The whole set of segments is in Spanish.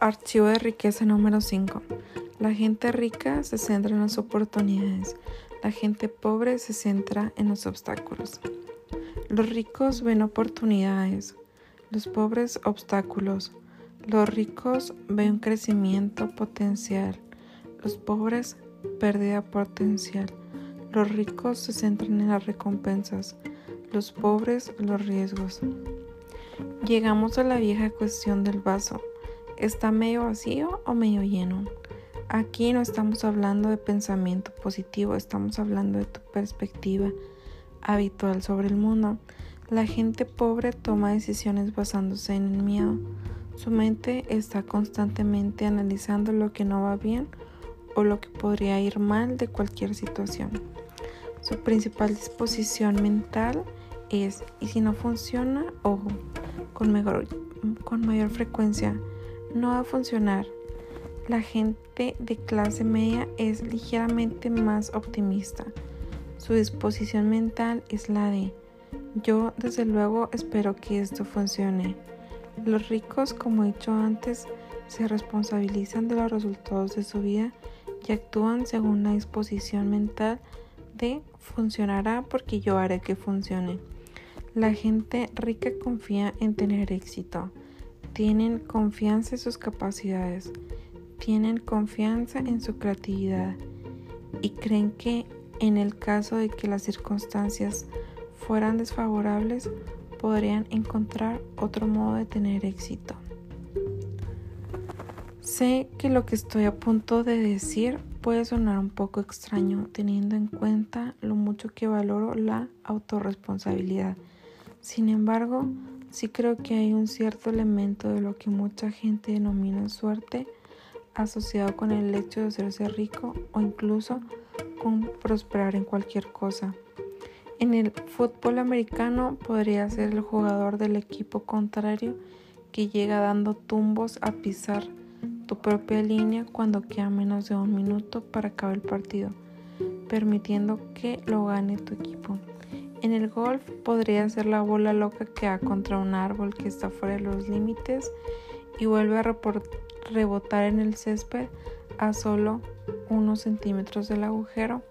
Archivo de riqueza número 5. La gente rica se centra en las oportunidades. La gente pobre se centra en los obstáculos. Los ricos ven oportunidades. Los pobres obstáculos. Los ricos ven crecimiento potencial. Los pobres pérdida potencial. Los ricos se centran en las recompensas. Los pobres los riesgos. Llegamos a la vieja cuestión del vaso. ¿Está medio vacío o medio lleno? Aquí no estamos hablando de pensamiento positivo, estamos hablando de tu perspectiva habitual sobre el mundo. La gente pobre toma decisiones basándose en el miedo. Su mente está constantemente analizando lo que no va bien o lo que podría ir mal de cualquier situación. Su principal disposición mental es, y si no funciona, ojo, con, mejor, con mayor frecuencia, no va a funcionar. La gente de clase media es ligeramente más optimista. Su disposición mental es la de yo desde luego espero que esto funcione. Los ricos, como he dicho antes, se responsabilizan de los resultados de su vida y actúan según la disposición mental de funcionará porque yo haré que funcione. La gente rica confía en tener éxito tienen confianza en sus capacidades, tienen confianza en su creatividad y creen que en el caso de que las circunstancias fueran desfavorables, podrían encontrar otro modo de tener éxito. Sé que lo que estoy a punto de decir puede sonar un poco extraño teniendo en cuenta lo mucho que valoro la autorresponsabilidad. Sin embargo, sí creo que hay un cierto elemento de lo que mucha gente denomina suerte asociado con el hecho de hacerse rico o incluso con prosperar en cualquier cosa. En el fútbol americano podría ser el jugador del equipo contrario que llega dando tumbos a pisar tu propia línea cuando queda menos de un minuto para acabar el partido, permitiendo que lo gane tu equipo. En el golf podría ser la bola loca que va contra un árbol que está fuera de los límites y vuelve a rebotar en el césped a solo unos centímetros del agujero.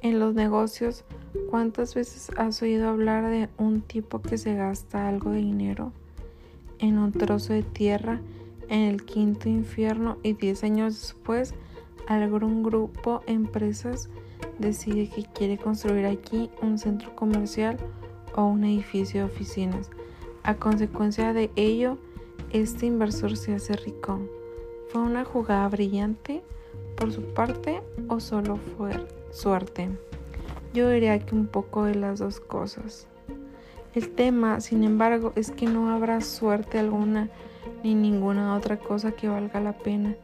En los negocios, ¿cuántas veces has oído hablar de un tipo que se gasta algo de dinero en un trozo de tierra en el quinto infierno y 10 años después algún grupo empresas decide que quiere construir aquí un centro comercial o un edificio de oficinas. A consecuencia de ello, este inversor se hace rico. ¿Fue una jugada brillante por su parte o solo fue suerte? Yo diría que un poco de las dos cosas. El tema, sin embargo, es que no habrá suerte alguna ni ninguna otra cosa que valga la pena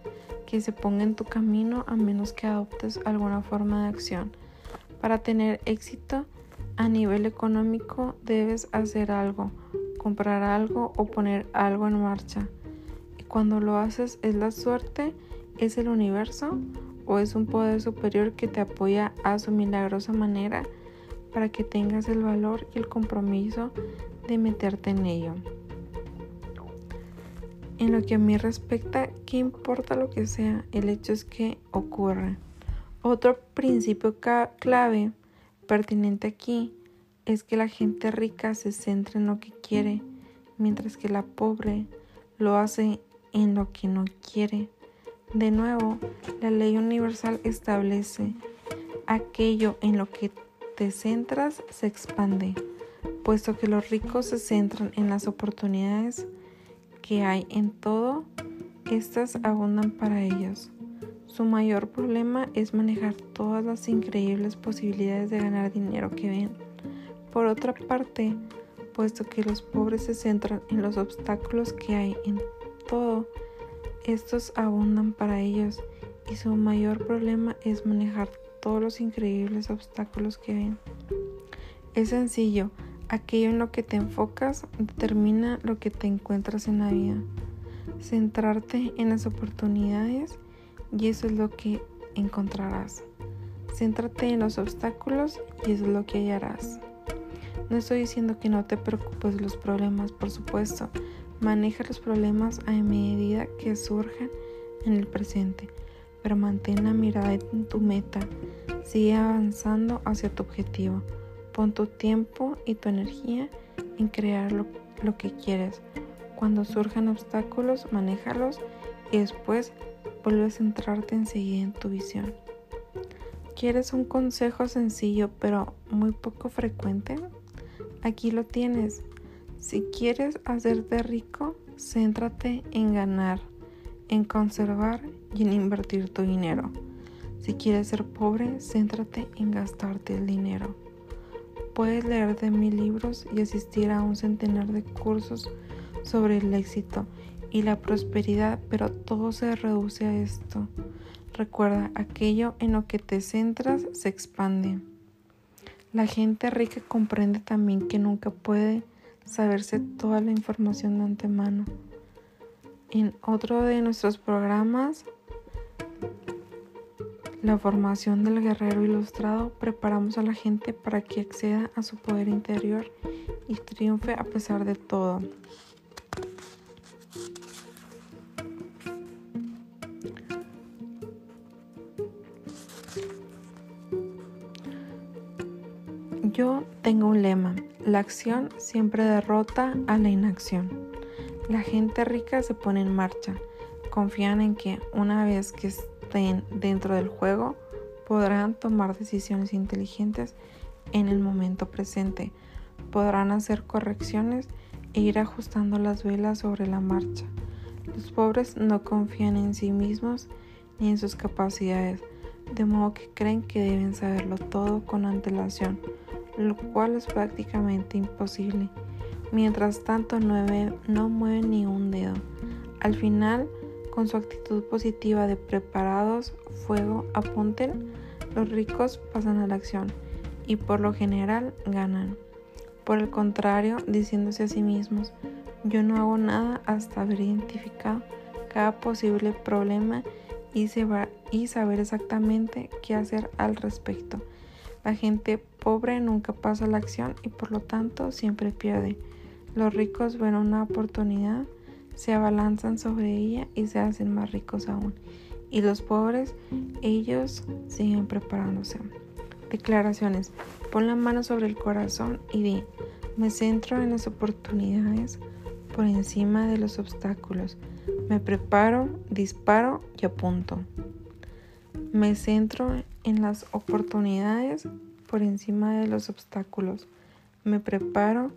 que se ponga en tu camino a menos que adoptes alguna forma de acción. Para tener éxito a nivel económico debes hacer algo, comprar algo o poner algo en marcha. Y cuando lo haces es la suerte, es el universo o es un poder superior que te apoya a su milagrosa manera para que tengas el valor y el compromiso de meterte en ello. En lo que a mí respecta, ¿qué importa lo que sea? El hecho es que ocurre. Otro principio clave pertinente aquí es que la gente rica se centra en lo que quiere, mientras que la pobre lo hace en lo que no quiere. De nuevo, la ley universal establece aquello en lo que te centras se expande, puesto que los ricos se centran en las oportunidades que hay en todo, estas abundan para ellos. Su mayor problema es manejar todas las increíbles posibilidades de ganar dinero que ven. Por otra parte, puesto que los pobres se centran en los obstáculos que hay en todo, estos abundan para ellos y su mayor problema es manejar todos los increíbles obstáculos que ven. Es sencillo, Aquello en lo que te enfocas determina lo que te encuentras en la vida. Centrarte en las oportunidades y eso es lo que encontrarás. Céntrate en los obstáculos y eso es lo que hallarás. No estoy diciendo que no te preocupes de los problemas, por supuesto, Maneja los problemas a medida que surgen en el presente, pero mantén la mirada en tu meta. Sigue avanzando hacia tu objetivo. Pon tu tiempo y tu energía en crear lo, lo que quieres. Cuando surjan obstáculos, manéjalos y después vuelve a centrarte enseguida en tu visión. ¿Quieres un consejo sencillo pero muy poco frecuente? Aquí lo tienes. Si quieres hacerte rico, céntrate en ganar, en conservar y en invertir tu dinero. Si quieres ser pobre, céntrate en gastarte el dinero. Puedes leer de mil libros y asistir a un centenar de cursos sobre el éxito y la prosperidad, pero todo se reduce a esto. Recuerda, aquello en lo que te centras se expande. La gente rica comprende también que nunca puede saberse toda la información de antemano. En otro de nuestros programas, la formación del guerrero ilustrado, preparamos a la gente para que acceda a su poder interior y triunfe a pesar de todo. Yo tengo un lema, la acción siempre derrota a la inacción. La gente rica se pone en marcha, confían en que una vez que estén dentro del juego podrán tomar decisiones inteligentes en el momento presente, podrán hacer correcciones e ir ajustando las velas sobre la marcha. Los pobres no confían en sí mismos ni en sus capacidades, de modo que creen que deben saberlo todo con antelación lo cual es prácticamente imposible. Mientras tanto no, mueven ni un dedo. Al final, con su actitud positiva de preparados, fuego, apunten, los ricos pasan a la acción y por lo general ganan. Por el contrario, diciéndose a sí mismos, yo no hago nada hasta haber identificado cada posible problema y, saber exactamente qué hacer al respecto. La gente pobre nunca pasa la acción y por lo tanto siempre pierde. Los ricos ven una oportunidad, se abalanzan sobre ella y se hacen más ricos aún. Y los pobres, ellos siguen preparándose. Declaraciones. Pon la mano sobre el corazón y di, me centro en las oportunidades por encima de los obstáculos. Me preparo, disparo y apunto. Me centro en las oportunidades por encima de los obstáculos. Me preparo,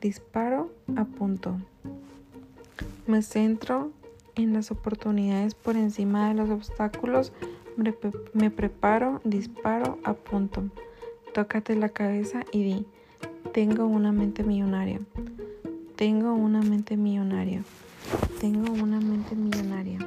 disparo, apunto. Me centro en las oportunidades por encima de los obstáculos. Me, preparo, disparo, apunto. Tócate la cabeza y di, tengo una mente millonaria. Tengo una mente millonaria. Tengo una mente millonaria.